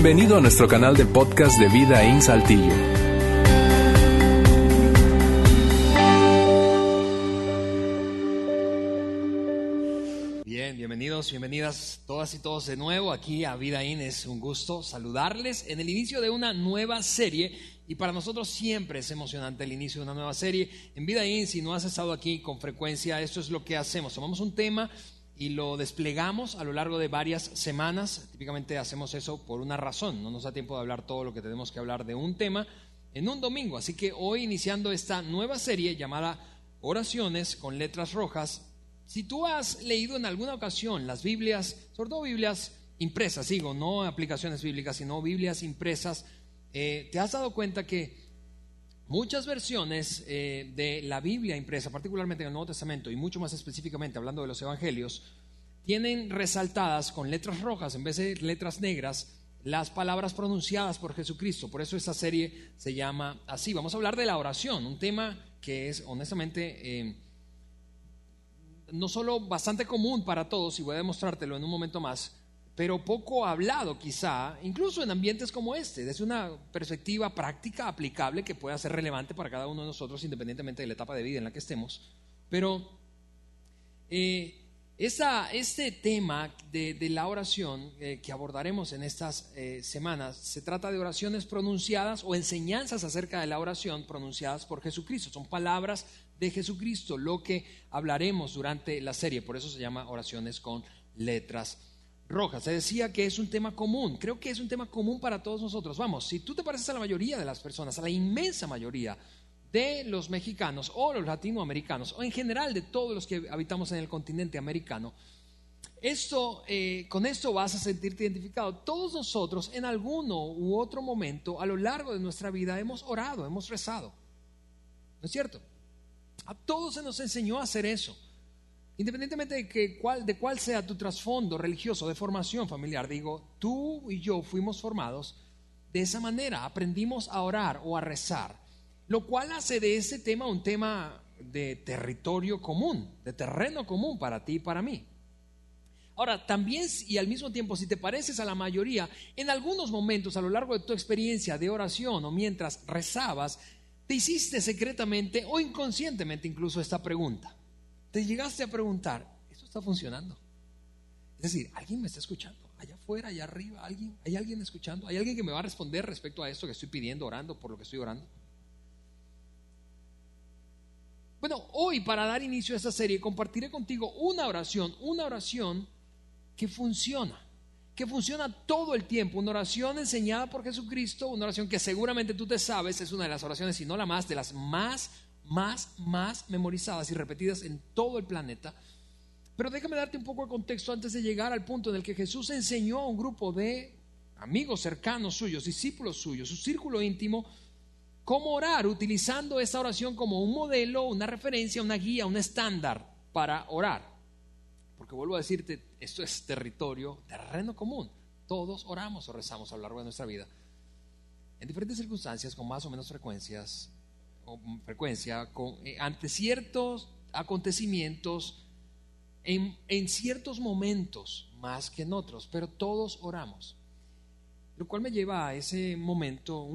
Bienvenido a nuestro canal de podcast de Vida en Saltillo. Bien, bienvenidos, bienvenidas todas y todos de nuevo aquí a Vida In. Es un gusto saludarles en el inicio de una nueva serie y para nosotros siempre es emocionante el inicio de una nueva serie. En Vida In, si no has estado aquí con frecuencia, esto es lo que hacemos. Tomamos un tema y lo desplegamos a lo largo de varias semanas. Típicamente hacemos eso por una razón, no nos da tiempo de hablar todo lo que tenemos que hablar de un tema en un domingo. Así que hoy iniciando esta nueva serie llamada Oraciones con letras rojas, si tú has leído en alguna ocasión las Biblias, sobre todo Biblias impresas, digo, no aplicaciones bíblicas, sino Biblias impresas, eh, te has dado cuenta que Muchas versiones eh, de la Biblia impresa, particularmente en el Nuevo Testamento y mucho más específicamente hablando de los Evangelios, tienen resaltadas con letras rojas en vez de letras negras las palabras pronunciadas por Jesucristo. Por eso esta serie se llama así. Vamos a hablar de la oración, un tema que es honestamente eh, no solo bastante común para todos, y voy a demostrártelo en un momento más, pero poco hablado quizá, incluso en ambientes como este, desde una perspectiva práctica, aplicable, que pueda ser relevante para cada uno de nosotros, independientemente de la etapa de vida en la que estemos. Pero eh, este tema de, la oración eh, que abordaremos en estas eh, semanas, se trata de oraciones pronunciadas o enseñanzas acerca de la oración pronunciadas por Jesucristo. Son palabras de Jesucristo lo que hablaremos durante la serie, por eso se llama oraciones con letras roja. Se decía que es un tema común. Creo que es un tema común para todos nosotros. Vamos, si tú te pareces a la mayoría de las personas, a la inmensa mayoría de los mexicanos o los latinoamericanos, o en general de todos los que habitamos en el continente americano, esto, eh, con esto vas a sentirte identificado. Todos nosotros en alguno u otro momento a lo largo de nuestra vida hemos orado, hemos rezado. ¿No es cierto? A todos se nos enseñó a hacer eso. Independientemente de, cuál, de cuál sea tu trasfondo religioso, de formación familiar, digo, tú y yo fuimos formados de esa manera, aprendimos a orar o a rezar, lo cual hace de ese tema un tema de territorio común, de terreno común para ti y para mí. Ahora, también y al mismo tiempo, si te pareces a la mayoría, en algunos momentos a lo largo de tu experiencia de oración o mientras rezabas, te hiciste secretamente o inconscientemente incluso esta pregunta te llegaste a preguntar, ¿esto está funcionando? Es decir, ¿alguien me está escuchando? Allá afuera, allá arriba, ¿alguien? ¿Hay alguien escuchando? ¿Hay alguien que me va a responder respecto a esto que estoy pidiendo, orando, por lo que estoy orando? Bueno, hoy para dar inicio a esta serie compartiré contigo una oración, una oración que funciona, que funciona todo el tiempo, una oración enseñada por Jesucristo, una oración que seguramente tú te sabes, es una de las oraciones, si no la más, de las más más, más memorizadas y repetidas en todo el planeta. Pero déjame darte un poco de contexto antes de llegar al punto en el que Jesús enseñó a un grupo de amigos cercanos suyos, discípulos suyos, su círculo íntimo, cómo orar, utilizando esta oración como un modelo, una referencia, una guía, un estándar para orar. Porque vuelvo a decirte, esto es territorio, terreno común. Todos oramos o rezamos a lo largo de nuestra vida. En diferentes circunstancias, con más o menos frecuencias, frecuencia eh, ante ciertos acontecimientos en, en, ciertos momentos más que en otros, pero todos oramos. Lo cual me lleva a ese momento,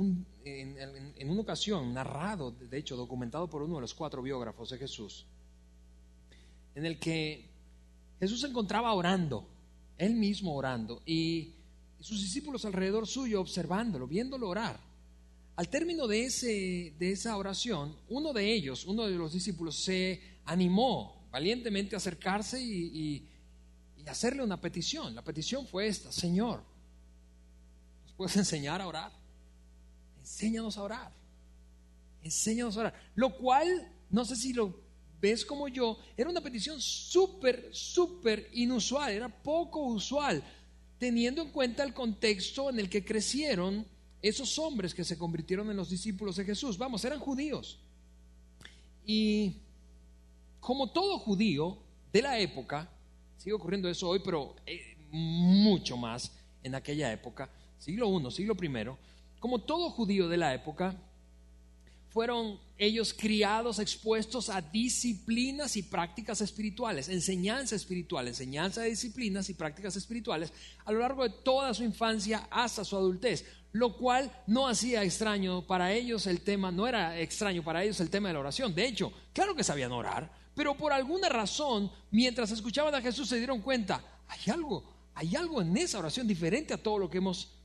en, una ocasión narrado, de hecho documentado por uno de los cuatro biógrafos de Jesús, en el que Jesús se encontraba orando, él mismo orando, y sus discípulos alrededor suyo observándolo, viéndolo orar. Al término de, esa oración, uno de ellos, uno de los discípulos, se animó valientemente a acercarse y, hacerle una petición. La petición fue esta, Señor, ¿nos puedes enseñar a orar? Enséñanos a orar. Enséñanos a orar. Lo cual, no sé si lo ves como yo, era una petición súper, súper inusual, era poco usual, teniendo en cuenta el contexto en el que crecieron esos hombres que se convirtieron en los discípulos de Jesús, vamos, eran judíos. Y como todo judío de la época, sigue ocurriendo eso hoy, pero eh, mucho más en aquella época, siglo I, siglo I, como todo judío de la época, fueron ellos criados, expuestos a disciplinas y prácticas espirituales, enseñanza espiritual, enseñanza de disciplinas y prácticas espirituales a lo largo de toda su infancia hasta su adultez, lo cual no hacía extraño para ellos el tema, no era extraño para ellos el tema de la oración. De hecho, claro que sabían orar, pero por alguna razón, mientras escuchaban a Jesús se dieron cuenta, hay algo, hay algo en esa oración diferente a todo lo que hemos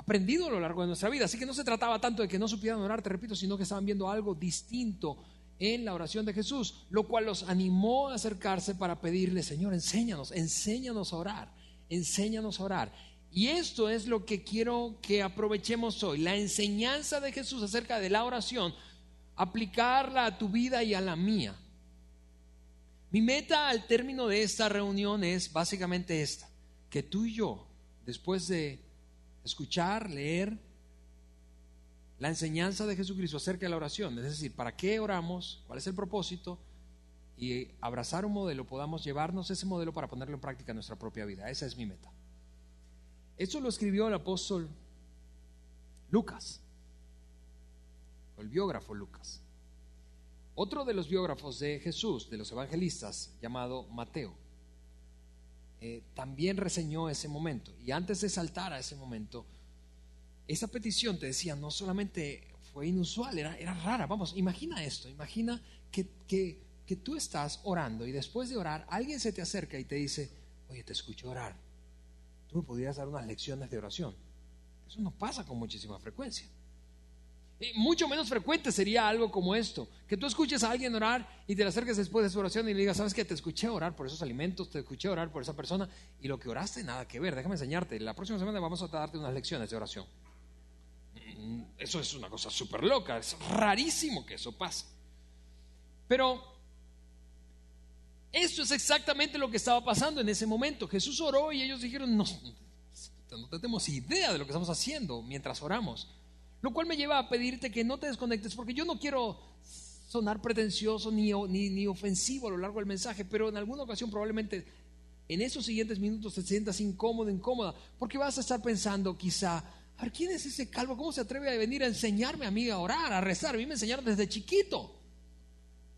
aprendido a lo largo de nuestra vida. Así que no se trataba tanto de que no supieran orar, te repito, sino que estaban viendo algo distinto en la oración de Jesús, lo cual los animó a acercarse para pedirle, Señor, enséñanos, enséñanos a orar, enséñanos a orar. Y esto es lo que quiero que aprovechemos hoy, la enseñanza de Jesús acerca de la oración, aplicarla a tu vida y a la mía. Mi meta al término de esta reunión es básicamente esta, que tú y yo, después de escuchar, leer la enseñanza de Jesucristo acerca de la oración, es decir, para qué oramos, cuál es el propósito, y abrazar un modelo, podamos llevarnos ese modelo para ponerlo en práctica en nuestra propia vida. Esa es mi meta. Esto lo escribió el apóstol Lucas, el biógrafo Lucas. Otro de los biógrafos de Jesús, de los evangelistas, llamado Mateo. Eh, también reseñó ese momento. Y antes de saltar a ese momento, esa petición, te decía, no solamente fue inusual, era, era rara. Vamos, imagina esto, imagina que, que, que tú estás orando y después de orar alguien se te acerca y te dice, oye, te escucho orar. Tú me podrías dar unas lecciones de oración. Eso no pasa con muchísima frecuencia mucho menos frecuente sería algo como esto, que tú escuches a alguien orar y te le acerques después de su oración y le digas, sabes que te escuché orar por esos alimentos, te escuché orar por esa persona y lo que oraste nada que ver, déjame enseñarte, la próxima semana vamos a darte unas lecciones de oración. Mm, eso es una cosa súper loca, es rarísimo que eso pase. Pero esto es exactamente lo que estaba pasando en ese momento. Jesús oró y ellos dijeron, no, no tenemos idea de lo que estamos haciendo mientras oramos. Lo cual me lleva a pedirte que no te desconectes, porque yo no quiero sonar pretencioso ni, ni, ofensivo a lo largo del mensaje, pero en alguna ocasión probablemente en esos siguientes minutos te sientas incómodo, incómoda, porque vas a estar pensando quizá, a ¿quién es ese calvo? ¿Cómo se atreve a venir a enseñarme a mí a orar, a rezar? A mí me enseñaron desde chiquito.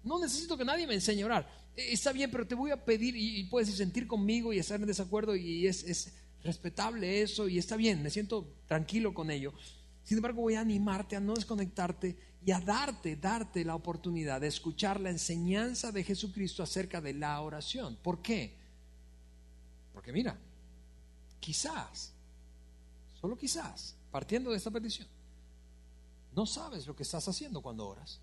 No necesito que nadie me enseñe a orar. E, está bien, pero te voy a pedir y, puedes sentir conmigo y estar en desacuerdo y es, es respetable eso y está bien, me siento tranquilo con ello. Sin embargo, voy a animarte a no desconectarte y a darte, darte la oportunidad de escuchar la enseñanza de Jesucristo acerca de la oración. ¿Por qué? Porque mira, quizás, solo quizás, partiendo de esta petición, no sabes lo que estás haciendo cuando oras.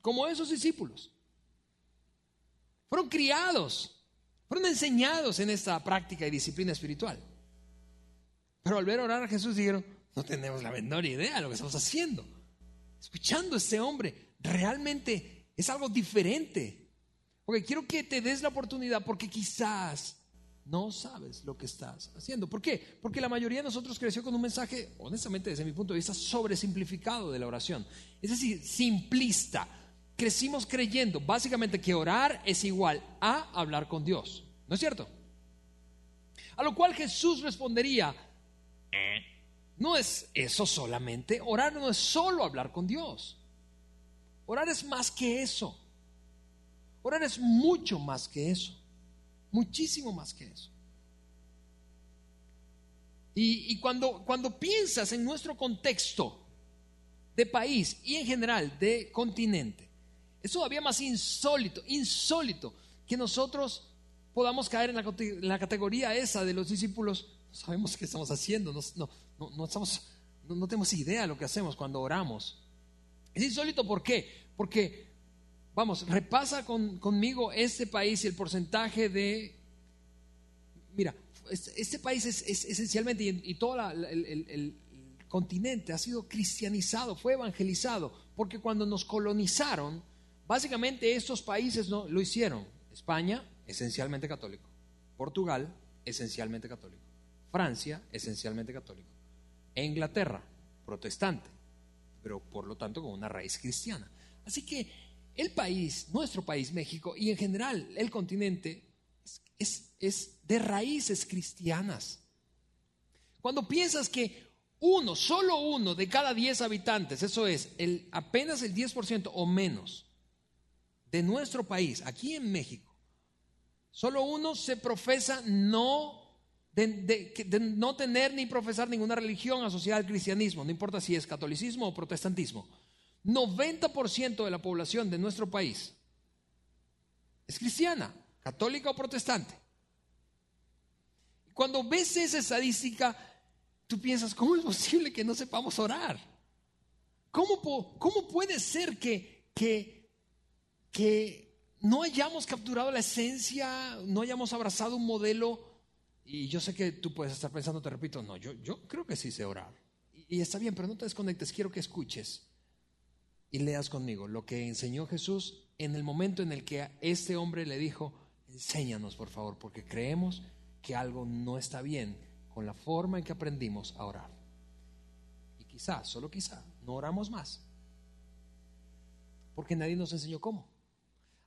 Como esos discípulos. Fueron criados, fueron enseñados en esta práctica y disciplina espiritual. Pero al ver orar a Jesús dijeron, no tenemos la menor idea de lo que estamos haciendo. Escuchando a este hombre, realmente es algo diferente. Porque quiero que te des la oportunidad porque quizás no sabes lo que estás haciendo. ¿Por qué? Porque la mayoría de nosotros creció con un mensaje, honestamente desde mi punto de vista, sobresimplificado de la oración. Es decir, simplista. Crecimos creyendo básicamente que orar es igual a hablar con Dios. ¿No es cierto? A lo cual Jesús respondería, no es eso solamente. Orar no es solo hablar con Dios. Orar es más que eso. Orar es mucho más que eso. Muchísimo más que eso. Y, cuando, cuando piensas en nuestro contexto de país y en general de continente, es todavía más insólito, insólito que nosotros podamos caer en la, en la categoría esa de los discípulos sabemos qué estamos haciendo, no, no, no, estamos, no, tenemos idea de lo que hacemos cuando oramos. Es insólito, ¿por qué? Porque, vamos, repasa conmigo este país y el porcentaje de... Mira, este, país es, esencialmente, y, todo el, continente ha sido cristianizado, fue evangelizado, porque cuando nos colonizaron, básicamente estos países no, lo hicieron. España, esencialmente católico. Portugal, esencialmente católico. Francia, esencialmente católico. E Inglaterra, protestante, pero por lo tanto con una raíz cristiana. Así que el país, nuestro país, México, y en general el continente, es, es de raíces cristianas. Cuando piensas que uno, solo uno de cada 10 habitantes, eso es, el, apenas el 10% o menos de nuestro país, aquí en México, solo uno se profesa no de, no tener ni profesar ninguna religión asociada al cristianismo, no importa si es catolicismo o protestantismo. 90% de la población de nuestro país es cristiana, católica o protestante. Cuando ves esa estadística, tú piensas, ¿cómo es posible que no sepamos orar? ¿Cómo, cómo puede ser que, que, que no hayamos capturado la esencia, no hayamos abrazado un modelo? Y yo sé que tú puedes estar pensando, te repito, no, yo, yo creo que sí sé orar. Y, y está bien, pero no te desconectes, quiero que escuches y leas conmigo lo que enseñó Jesús en el momento en el que este hombre le dijo, enséñanos por favor, porque creemos que algo no está bien con la forma en que aprendimos a orar. Y quizá, solo quizá, no oramos más, porque nadie nos enseñó cómo.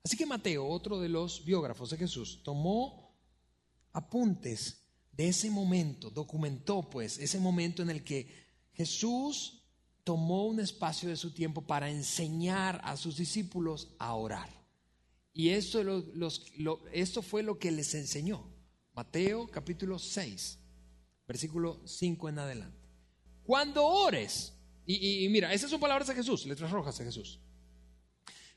Así que Mateo, otro de los biógrafos de Jesús, tomó apuntes de ese momento, documentó pues ese momento en el que Jesús tomó un espacio de su tiempo para enseñar a sus discípulos a orar. Y esto, esto fue lo que les enseñó. Mateo capítulo 6, versículo 5 en adelante. Cuando ores, y, mira, esas son palabras de Jesús, letras rojas de Jesús.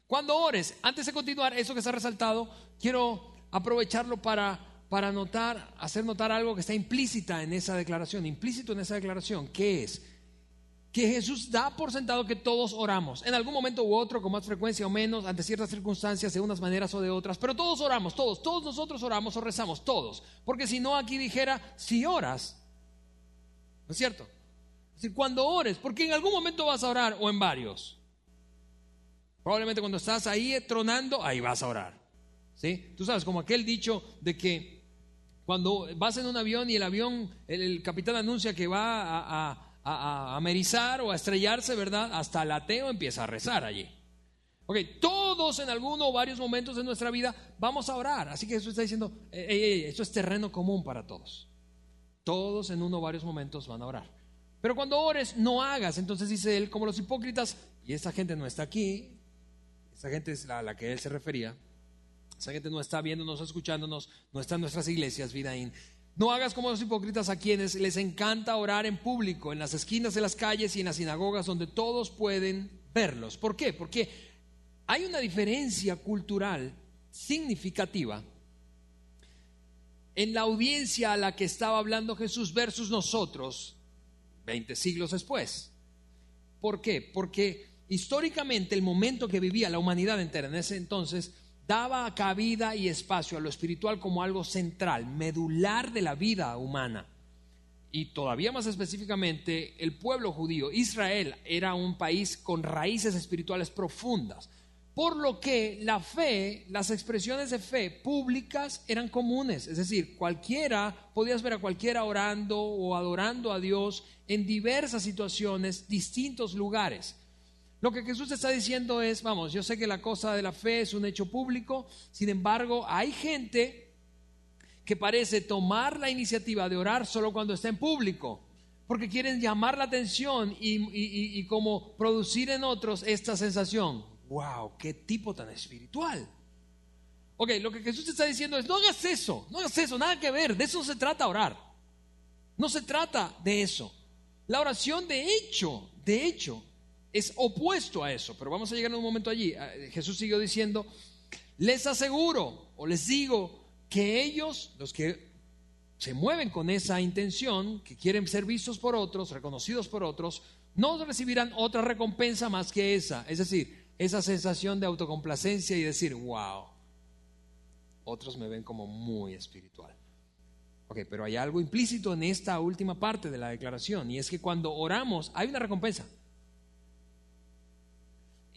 Cuando ores, antes de continuar eso que está resaltado, quiero aprovecharlo para, para notar, hacer notar algo que está implícita en esa declaración, implícito en esa declaración, que es que Jesús da por sentado que todos oramos, en algún momento u otro, con más frecuencia o menos, ante ciertas circunstancias, de unas maneras o de otras, pero todos oramos, todos, todos nosotros oramos o rezamos, todos, porque si no aquí dijera, si oras, ¿no es cierto? Es decir, cuando ores, porque en algún momento vas a orar o en varios. Probablemente cuando estás ahí tronando, ahí vas a orar. ¿Sí? Tú sabes, como aquel dicho de que cuando vas en un avión y el avión, el, capitán anuncia que va a a, amerizar o a estrellarse, ¿verdad? Hasta el ateo empieza a rezar allí. Ok, todos en alguno o varios momentos de nuestra vida vamos a orar. Así que Jesús está diciendo, esto es terreno común para todos. Todos en uno o varios momentos van a orar. Pero cuando ores, no hagas. Entonces dice él, como los hipócritas, y esta gente no está aquí, esa gente es a la que él se refería, esa gente no está viéndonos, escuchándonos, no está en nuestras iglesias, vida in. No hagas como los hipócritas a quienes les encanta orar en público, en las esquinas de las calles y en las sinagogas donde todos pueden verlos. ¿Por qué? Porque hay una diferencia cultural significativa en la audiencia a la que estaba hablando Jesús versus nosotros 20 siglos después. ¿Por qué? Porque históricamente el momento que vivía la humanidad entera en ese entonces daba cabida y espacio a lo espiritual como algo central, medular de la vida humana. Y todavía más específicamente, el pueblo judío, Israel, era un país con raíces espirituales profundas. Por lo que la fe, las expresiones de fe públicas eran comunes. Es decir, cualquiera, podías ver a cualquiera orando o adorando a Dios en diversas situaciones, distintos lugares. Lo que Jesús está diciendo es, vamos, yo sé que la cosa de la fe es un hecho público, sin embargo, hay gente que parece tomar la iniciativa de orar solo cuando está en público, porque quieren llamar la atención y, como producir en otros esta sensación, wow, qué tipo tan espiritual. Ok, lo que Jesús está diciendo es, no hagas eso, no hagas eso, nada que ver, de eso se trata orar. No se trata de eso. La oración de hecho, de hecho, es opuesto a eso, pero vamos a llegar en un momento allí. Ah, Jesús siguió diciendo, les aseguro o les digo que ellos, los que se mueven con esa intención, que quieren ser vistos por otros, reconocidos por otros, no recibirán otra recompensa más que esa. Es decir, esa sensación de autocomplacencia y decir, wow, otros me ven como muy espiritual. Ok, pero hay algo implícito en esta última parte de la declaración y es que cuando oramos hay una recompensa.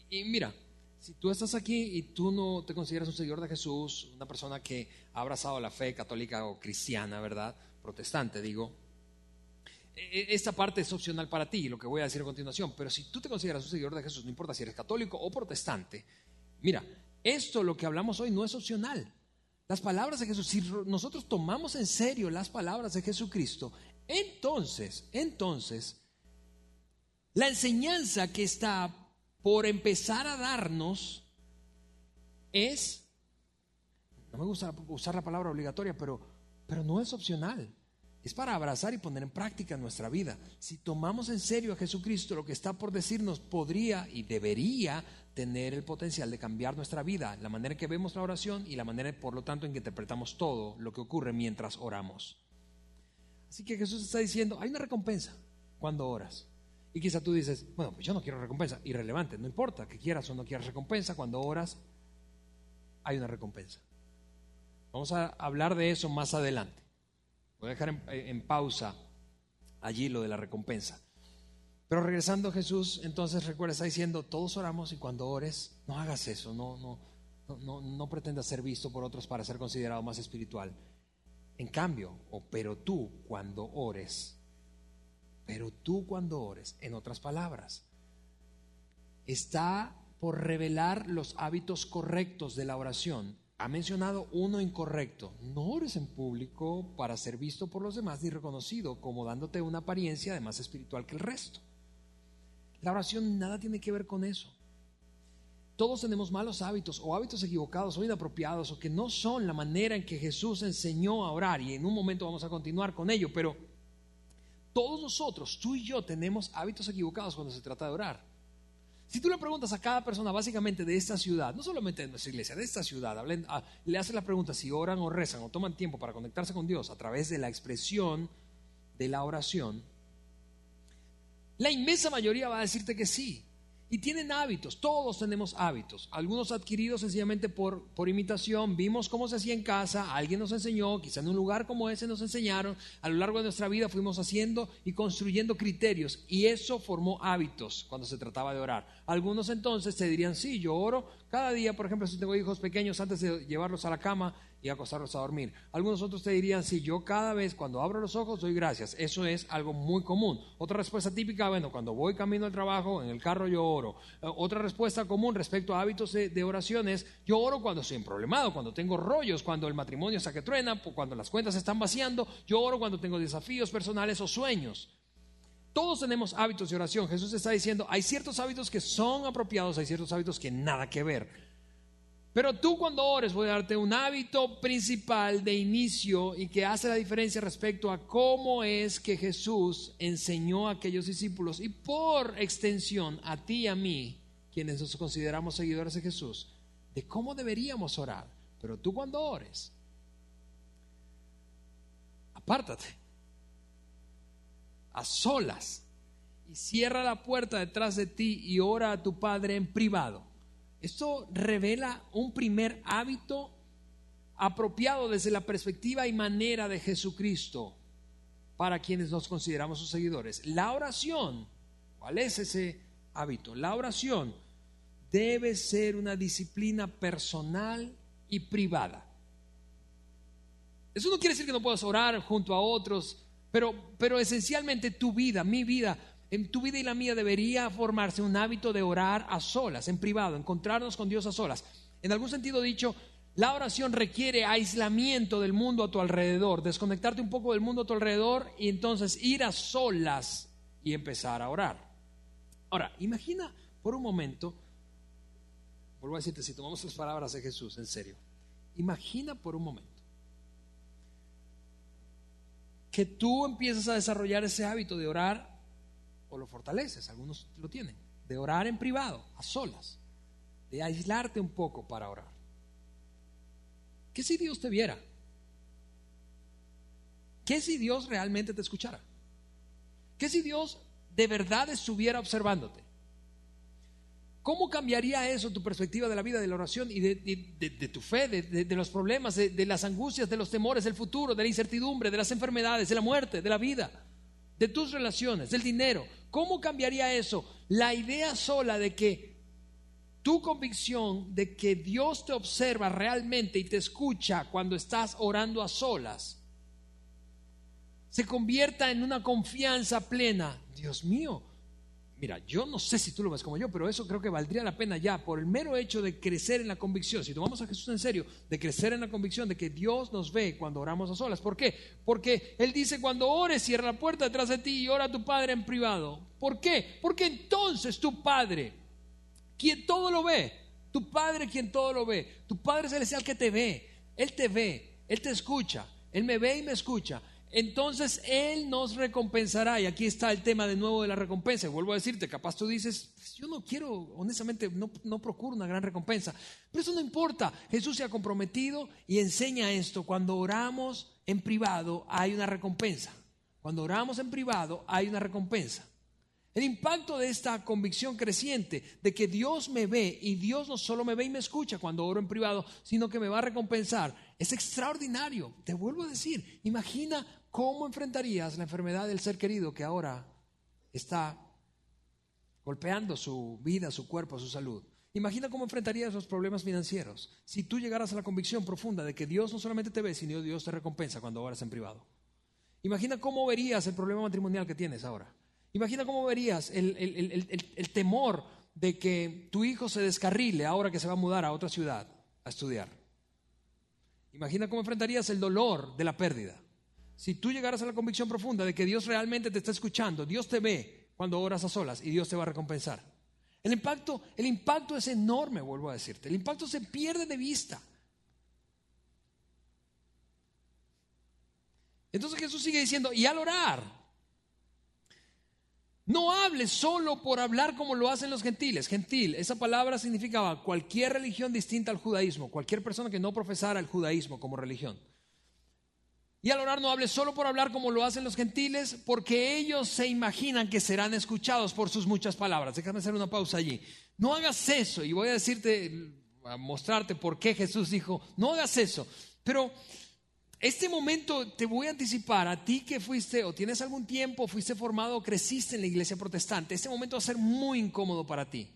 Y mira, si tú estás aquí y tú no te consideras un seguidor de Jesús, una persona que ha abrazado la fe católica o cristiana, ¿verdad? Protestante, digo. E, e, esta parte es opcional para ti, lo que voy a decir a continuación. Pero si tú te consideras un seguidor de Jesús, no importa si eres católico o protestante, mira, esto lo que hablamos hoy no es opcional. Las palabras de Jesús, si nosotros tomamos en serio las palabras de Jesucristo, entonces, entonces, La enseñanza que está por empezar a darnos es, no me gusta usar la palabra obligatoria, pero, pero no es opcional. Es para abrazar y poner en práctica nuestra vida. Si tomamos en serio a Jesucristo, lo que está por decirnos podría y debería tener el potencial de cambiar nuestra vida, la manera en que vemos la oración y la manera, por lo tanto, en que interpretamos todo lo que ocurre mientras oramos. Así que Jesús está diciendo, hay una recompensa cuando oras. Y quizá tú dices, bueno, pues yo no quiero recompensa. Irrelevante, no importa que quieras o no quieras recompensa, cuando oras hay una recompensa. Vamos a hablar de eso más adelante. Voy a dejar en, pausa allí lo de la recompensa. Pero regresando Jesús, entonces recuerda, está diciendo, todos oramos y cuando ores, no hagas eso, no, no, no, no pretendas ser visto por otros para ser considerado más espiritual. En cambio, o pero tú cuando ores, pero tú cuando ores, en otras palabras, está por revelar los hábitos correctos de la oración ha mencionado uno incorrecto. No ores en público para ser visto por los demás ni reconocido como dándote una apariencia de más espiritual que el resto. La oración nada tiene que ver con eso. Todos tenemos malos hábitos o hábitos equivocados o inapropiados o que no son la manera en que Jesús enseñó a orar y en un momento vamos a continuar con ello, pero todos nosotros, tú y yo, tenemos hábitos equivocados cuando se trata de orar. Si tú le preguntas a cada persona básicamente de esta ciudad, no solamente de nuestra iglesia, de esta ciudad, ah, le haces la pregunta si oran o rezan o toman tiempo para conectarse con Dios a través de la expresión de la oración, la inmensa mayoría va a decirte que sí. Y tienen hábitos, todos tenemos hábitos, algunos adquiridos sencillamente por, por imitación, vimos cómo se hacía en casa, alguien nos enseñó, quizá en un lugar como ese nos enseñaron, a lo largo de nuestra vida fuimos haciendo y construyendo criterios y eso formó hábitos cuando se trataba de orar. Algunos entonces te dirían, sí, yo oro cada día, por ejemplo, si tengo hijos pequeños, antes de llevarlos a la cama, y acostarlos a dormir. Algunos otros te dirían, si yo cada vez cuando abro los ojos doy gracias. Eso es algo muy común. Otra respuesta típica, bueno, cuando voy camino al trabajo, en el carro yo oro. Eh, otra respuesta común respecto a hábitos de, oración es, yo oro cuando estoy problemado, cuando tengo rollos, cuando el matrimonio está que truena, cuando las cuentas están vaciando. Yo oro cuando tengo desafíos personales o sueños. Todos tenemos hábitos de oración. Jesús está diciendo, hay ciertos hábitos que son apropiados, hay ciertos hábitos que nada que ver. Pero tú cuando ores voy a darte un hábito principal de inicio y que hace la diferencia respecto a cómo es que Jesús enseñó a aquellos discípulos y por extensión a ti y a mí, quienes nos consideramos seguidores de Jesús, de cómo deberíamos orar. Pero tú cuando ores, apártate a solas y cierra la puerta detrás de ti y ora a tu Padre en privado esto revela un primer hábito apropiado desde la perspectiva y manera de Jesucristo para quienes nos consideramos sus seguidores. La oración, ¿cuál es ese hábito? La oración debe ser una disciplina personal y privada. Eso no quiere decir que no puedas orar junto a otros, pero, pero esencialmente tu vida, mi vida, en tu vida y la mía debería formarse un hábito de orar a solas, en privado, encontrarnos con Dios a solas. En algún sentido dicho, la oración requiere aislamiento del mundo a tu alrededor, desconectarte un poco del mundo a tu alrededor y entonces ir a solas y empezar a orar. Ahora, imagina por un momento, vuelvo a decirte, si tomamos las palabras de Jesús, en serio, imagina por un momento que tú empiezas a desarrollar ese hábito de orar o lo fortaleces, algunos lo tienen, de orar en privado, a solas, de aislarte un poco para orar. ¿Qué si Dios te viera? ¿Qué si Dios realmente te escuchara? ¿Qué si Dios de verdad estuviera observándote? ¿Cómo cambiaría eso tu perspectiva de la vida, de la oración y de, tu fe, de, los problemas, de las angustias, de los temores, del futuro, de la incertidumbre, de las enfermedades, de la muerte, de la vida? De tus relaciones, del dinero. ¿Cómo cambiaría eso? La idea sola de que tu convicción de que Dios te observa realmente y te escucha cuando estás orando a solas se convierta en una confianza plena. Dios mío, mira, yo no sé si tú lo ves como yo, pero eso creo que valdría la pena ya por el mero hecho de crecer en la convicción, si tomamos a Jesús en serio, de crecer en la convicción de que Dios nos ve cuando oramos a solas. ¿Por qué? Porque Él dice, cuando ores, cierra la puerta detrás de ti y ora a tu Padre en privado. ¿Por qué? Porque entonces tu Padre, quien todo lo ve, tu Padre quien todo lo ve, tu Padre celestial que te ve, Él te ve, Él te escucha, Él me ve y me escucha entonces Él nos recompensará. Y aquí está el tema de nuevo de la recompensa. Vuelvo a decirte, capaz tú dices, pues yo no quiero, honestamente, no, no, procuro una gran recompensa. Pero eso no importa. Jesús se ha comprometido y enseña esto. Cuando oramos en privado hay una recompensa. Cuando oramos en privado hay una recompensa. El impacto de esta convicción creciente de que Dios me ve y Dios no solo me ve y me escucha cuando oro en privado, sino que me va a recompensar, es extraordinario. Te vuelvo a decir, imagina cómo enfrentarías la enfermedad del ser querido que ahora está golpeando su vida, su cuerpo, su salud. Imagina cómo enfrentarías los problemas financieros si tú llegaras a la convicción profunda de que Dios no solamente te ve, sino Dios te recompensa cuando oras en privado. Imagina cómo verías el problema matrimonial que tienes ahora. Imagina cómo verías el, temor de que tu hijo se descarrile ahora que se va a mudar a otra ciudad a estudiar. Imagina cómo enfrentarías el dolor de la pérdida. Si tú llegaras a la convicción profunda de que Dios realmente te está escuchando, Dios te ve cuando oras a solas y Dios te va a recompensar. El impacto, el impacto es enorme, vuelvo a decirte. El impacto se pierde de vista. Entonces Jesús sigue diciendo, y al orar, no hables solo por hablar como lo hacen los gentiles. Gentil, esa palabra significaba cualquier religión distinta al judaísmo, cualquier persona que no profesara el judaísmo como religión. Y al orar no hables solo por hablar como lo hacen los gentiles, porque ellos se imaginan que serán escuchados por sus muchas palabras. Déjame hacer una pausa allí. No hagas eso, y voy a decirte, a mostrarte por qué Jesús dijo, no hagas eso. Pero este momento te voy a anticipar a ti que fuiste o tienes algún tiempo, fuiste formado creciste en la iglesia protestante. Este momento va a ser muy incómodo para ti.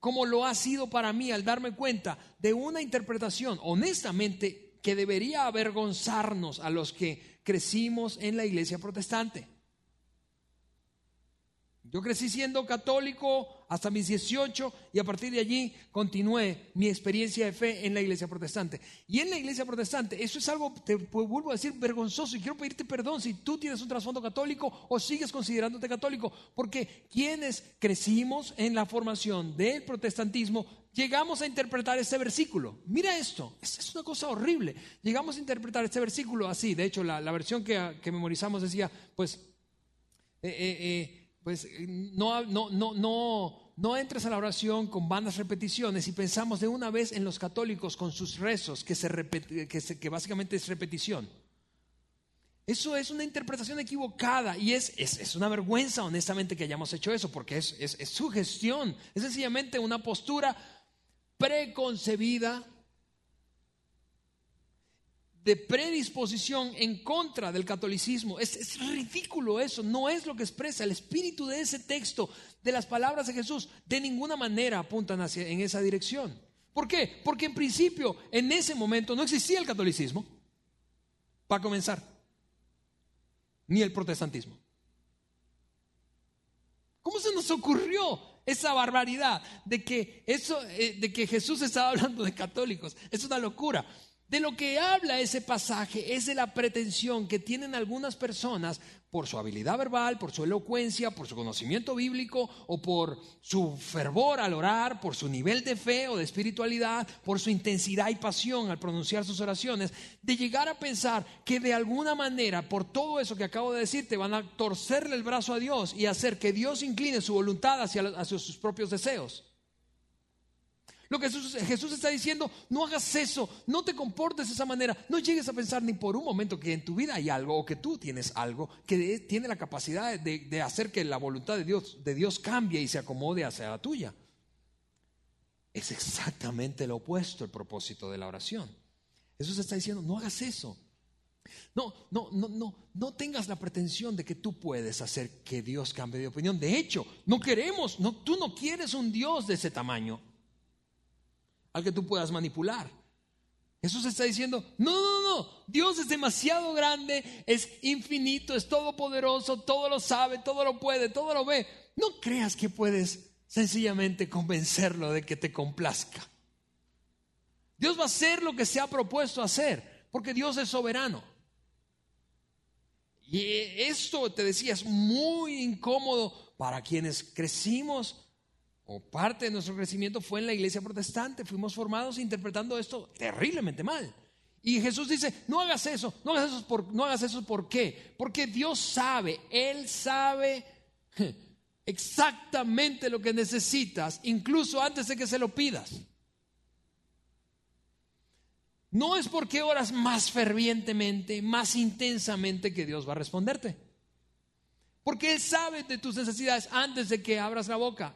Como lo ha sido para mí al darme cuenta de una interpretación, honestamente, que debería avergonzarnos a los que crecimos en la iglesia protestante. Yo crecí siendo católico hasta mis 18 y a partir de allí continué mi experiencia de fe en la iglesia protestante. Y en la iglesia protestante, eso es algo, te vuelvo a decir, vergonzoso y quiero pedirte perdón si tú tienes un trasfondo católico o sigues considerándote católico, porque quienes crecimos en la formación del protestantismo llegamos a interpretar este versículo. Mira esto, es, una cosa horrible. Llegamos a interpretar este versículo así, de hecho la, versión que, memorizamos decía, pues... Eh, eh, eh, pues no, no, no, no, no entres a la oración con vanas repeticiones y pensamos de una vez en los católicos con sus rezos, que, se que, básicamente es repetición. Eso es una interpretación equivocada y es, es, una vergüenza, honestamente, que hayamos hecho eso, porque es, es, es su gestión, es sencillamente una postura preconcebida de predisposición en contra del catolicismo. Es, ridículo eso, no es lo que expresa el espíritu de ese texto, de las palabras de Jesús, de ninguna manera apuntan hacia, en esa dirección. ¿Por qué? Porque en principio, en ese momento, no existía el catolicismo, para comenzar, ni el protestantismo. ¿Cómo se nos ocurrió esa barbaridad de que, eso, eh, de que Jesús estaba hablando de católicos? Es una locura. De lo que habla ese pasaje es de la pretensión que tienen algunas personas por su habilidad verbal, por su elocuencia, por su conocimiento bíblico o por su fervor al orar, por su nivel de fe o de espiritualidad, por su intensidad y pasión al pronunciar sus oraciones, de llegar a pensar que de alguna manera, por todo eso que acabo de decirte, van a torcerle el brazo a Dios y hacer que Dios incline su voluntad hacia, hacia sus propios deseos. Lo que Jesús, está diciendo, no hagas eso, no te comportes de esa manera, no llegues a pensar ni por un momento que en tu vida hay algo o que tú tienes algo que tiene la capacidad de, hacer que la voluntad de Dios, de Dios cambie y se acomode hacia la tuya. Es exactamente lo opuesto el propósito de la oración. Jesús está diciendo, no hagas eso. No, no, no, no, no tengas la pretensión de que tú puedes hacer que Dios cambie de opinión. De hecho, no queremos, no, tú no quieres un Dios de ese tamaño al que tú puedas manipular. Jesús está diciendo, no, no, no, Dios es demasiado grande, es infinito, es todopoderoso, todo lo sabe, todo lo puede, todo lo ve. No creas que puedes sencillamente convencerlo de que te complazca. Dios va a hacer lo que se ha propuesto hacer, porque Dios es soberano. Y esto, te decía, es muy incómodo para quienes crecimos o parte de nuestro crecimiento fue en la iglesia protestante. Fuimos formados interpretando esto terriblemente mal. Y Jesús dice, no hagas eso, no hagas eso, por, no hagas eso, ¿por qué? Porque Dios sabe, Él sabe exactamente lo que necesitas, incluso antes de que se lo pidas. No es porque oras más fervientemente, más intensamente que Dios va a responderte. Porque Él sabe de tus necesidades antes de que abras la boca.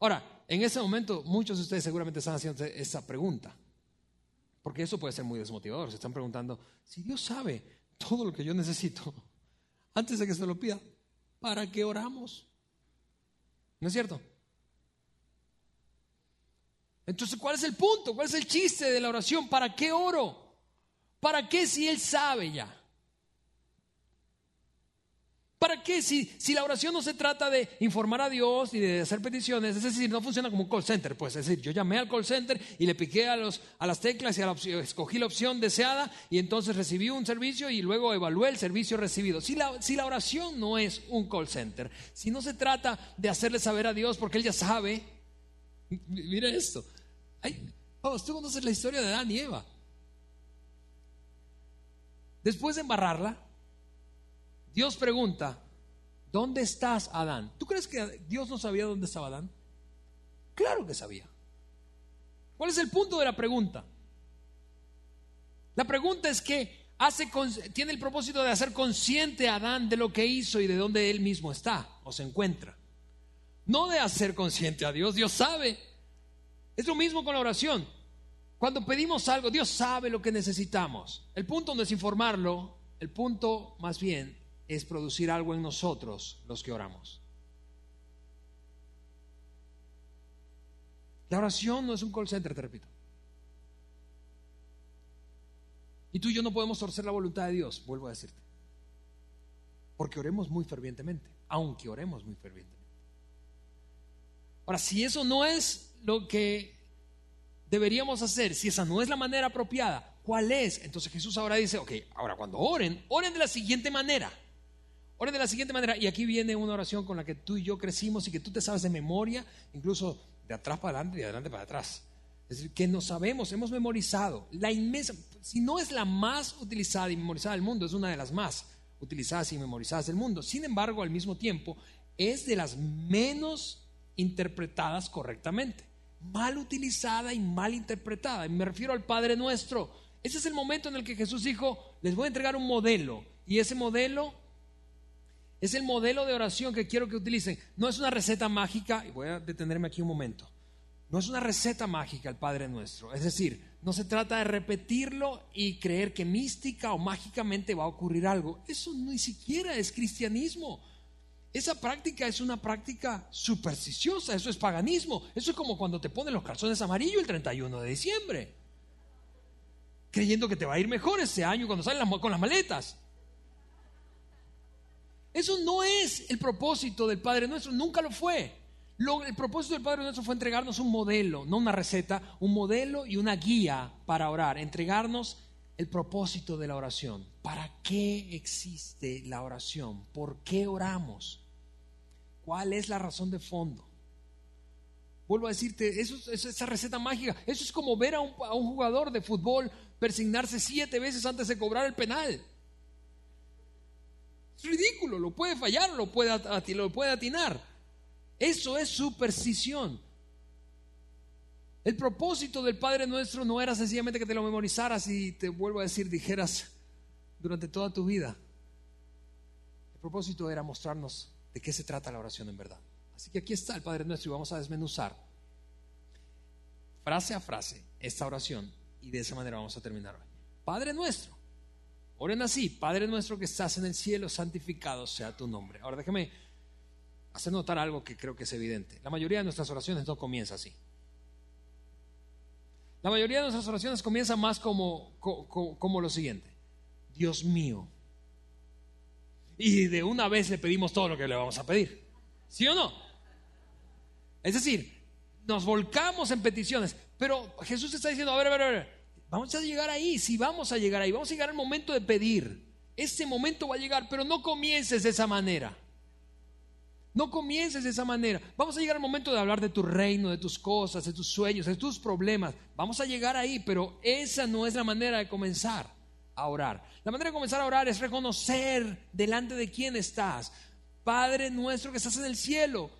Ahora, en ese momento muchos de ustedes seguramente están haciendo esa pregunta. Porque eso puede ser muy desmotivador. Se están preguntando, si Dios sabe todo lo que yo necesito, antes de que se lo pida, ¿para qué oramos? ¿No es cierto? Entonces, ¿cuál es el punto? ¿Cuál es el chiste de la oración? ¿Para qué oro? ¿Para qué si Él sabe ya? ¿Para qué? Si, si la oración no se trata de informar a Dios y de hacer peticiones, es decir, no funciona como un call center, pues es decir, yo llamé al call center y le piqué a, los, a las teclas y escogí la opción deseada y entonces recibí un servicio y luego evalué el servicio recibido. Si la, si la oración no es un call center, si no se trata de hacerle saber a Dios porque Él ya sabe, mira esto, vamos, tú conoces la historia de Adán y Eva. Después de embarrarla, Dios pregunta, ¿dónde estás, Adán? ¿Tú crees que Dios no sabía dónde estaba Adán? Claro que sabía. ¿Cuál es el punto de la pregunta? La pregunta es que hace, tiene el propósito de hacer consciente a Adán de lo que hizo y de dónde él mismo está o se encuentra. No de hacer consciente a Dios, Dios sabe. Es lo mismo con la oración. Cuando pedimos algo, Dios sabe lo que necesitamos. El punto no es informarlo, el punto más bien es producir algo en nosotros los que oramos. La oración no es un call center, te repito. Y tú y yo no podemos torcer la voluntad de Dios, vuelvo a decirte. Porque oremos muy fervientemente, aunque oremos muy fervientemente. Ahora, si eso no es lo que deberíamos hacer, si esa no es la manera apropiada, ¿cuál es? Entonces Jesús ahora dice, ok, ahora cuando oren, oren de la siguiente manera. Oren de la siguiente manera, y aquí viene una oración con la que tú y yo crecimos y que tú te sabes de memoria, incluso de atrás para adelante y de adelante para atrás. Es decir, que no sabemos, hemos memorizado. La inmensa, si no es la más utilizada y memorizada del mundo, es una de las más utilizadas y memorizadas del mundo. Sin embargo, al mismo tiempo, es de las menos interpretadas correctamente. Mal utilizada y mal interpretada. Y me refiero al Padre Nuestro. Ese es el momento en el que Jesús dijo, les voy a entregar un modelo. Y ese modelo es el modelo de oración que quiero que utilicen. No es una receta mágica, y voy a detenerme aquí un momento. No es una receta mágica el Padre Nuestro. Es decir, no se trata de repetirlo y creer que mística o mágicamente va a ocurrir algo. Eso ni siquiera es cristianismo. Esa práctica es una práctica supersticiosa, eso es paganismo. Eso es como cuando te ponen los calzones amarillos el 31 de diciembre, creyendo que te va a ir mejor ese año cuando salen con las maletas. Eso no es el propósito del Padre Nuestro, nunca lo fue. el propósito del Padre Nuestro fue entregarnos un modelo, no una receta, un modelo y una guía para orar, entregarnos el propósito de la oración. ¿Para qué existe la oración? ¿Por qué oramos? ¿Cuál es la razón de fondo? Vuelvo a decirte, eso, es esa receta mágica, eso es como ver a un, a un jugador de fútbol persignarse siete veces antes de cobrar el penal. Es ridículo, lo puede fallar, lo puede, lo puede atinar. Eso es superstición. El propósito del Padre Nuestro no era sencillamente que te lo memorizaras y te vuelvo a decir, dijeras durante toda tu vida. El propósito era mostrarnos de qué se trata la oración en verdad. Así que aquí está el Padre Nuestro y vamos a desmenuzar frase a frase esta oración y de esa manera vamos a terminar hoy. Padre Nuestro. Oren así, Padre nuestro que estás en el cielo, santificado sea tu nombre. Ahora déjame hacer notar algo que creo que es evidente. La mayoría de nuestras oraciones no comienza así. La mayoría de nuestras oraciones comienza más como, como, como lo siguiente. Dios mío. Y de una vez le pedimos todo lo que le vamos a pedir. ¿Sí o no? Es decir, nos volcamos en peticiones, pero Jesús está diciendo, a ver, a ver, a ver, vamos a llegar ahí, si vamos a llegar ahí, vamos a llegar al momento de pedir. Ese momento va a llegar, pero no comiences de esa manera. No comiences de esa manera. Vamos a llegar al momento de hablar de tu reino, de tus cosas, de tus sueños, de tus problemas. Vamos a llegar ahí, pero esa no es la manera de comenzar a orar. La manera de comenzar a orar es reconocer delante de quién estás. Padre nuestro que estás en el cielo,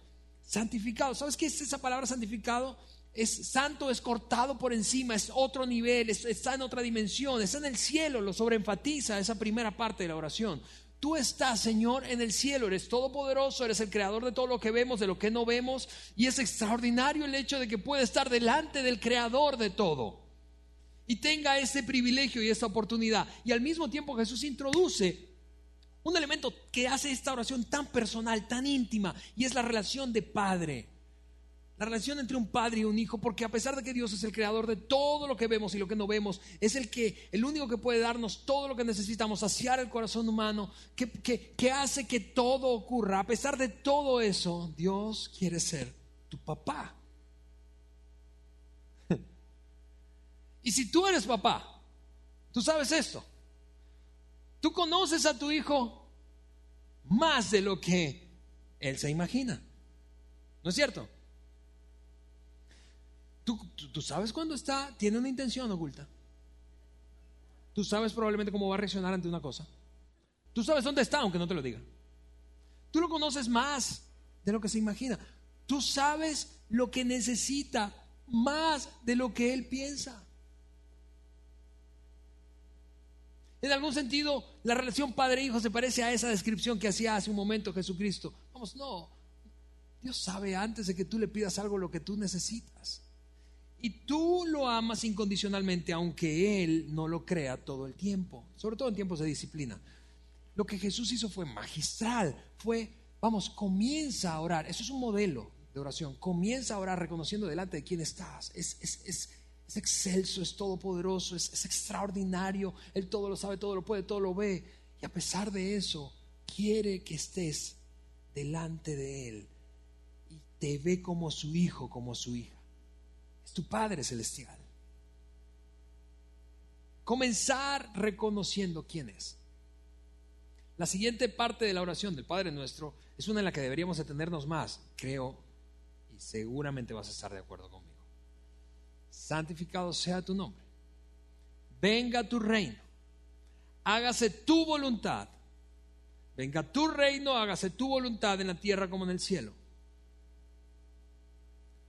santificado. ¿Sabes qué es esa palabra santificado? Es santo, es cortado por encima, es otro nivel, está en otra dimensión, está en el cielo, lo sobreenfatiza esa primera parte de la oración. Tú estás, Señor, en el cielo, eres todopoderoso, eres el creador de todo lo que vemos, de lo que no vemos, y es extraordinario el hecho de que puede estar delante del creador de todo. Y tenga ese privilegio y esta oportunidad. Y al mismo tiempo Jesús introduce un elemento que hace esta oración tan personal, tan íntima, y es la relación de padre. La relación entre un padre y un hijo, porque a pesar de que Dios es el creador de todo lo que vemos y lo que no vemos, es el que, el único que puede darnos todo lo que necesitamos, saciar el corazón humano, que, que hace que todo ocurra. A pesar de todo eso, Dios quiere ser tu papá. y si tú eres papá, tú sabes esto. Tú conoces a tu hijo más de lo que él se imagina. ¿No es cierto? ¿Tú, sabes cuándo está, tiene una intención oculta. Tú sabes probablemente cómo va a reaccionar ante una cosa. Tú sabes dónde está, aunque no te lo diga. Tú lo conoces más de lo que se imagina. Tú sabes lo que necesita más de lo que él piensa. En algún sentido, la relación padre-hijo se parece a esa descripción que hacía hace un momento Jesucristo. Vamos, no. Dios sabe antes de que tú le pidas algo lo que tú necesitas. Y tú lo amas incondicionalmente, aunque Él no lo crea todo el tiempo, sobre todo en tiempos de disciplina. Lo que Jesús hizo fue magistral, fue, vamos, comienza a orar. Eso es un modelo de oración. Comienza a orar reconociendo delante de quién estás. Es, es, excelso, es todopoderoso, es, es extraordinario. Él todo lo sabe, todo lo puede, todo lo ve. Y a pesar de eso, quiere que estés delante de Él y te ve como su hijo, como su hija tu Padre Celestial. Comenzar reconociendo quién es. La siguiente parte de la oración del Padre Nuestro es una en la que deberíamos detenernos más, creo, y seguramente vas a estar de acuerdo conmigo. Santificado sea tu nombre. Venga tu reino. Hágase tu voluntad. Venga tu reino, hágase tu voluntad en la tierra como en el cielo.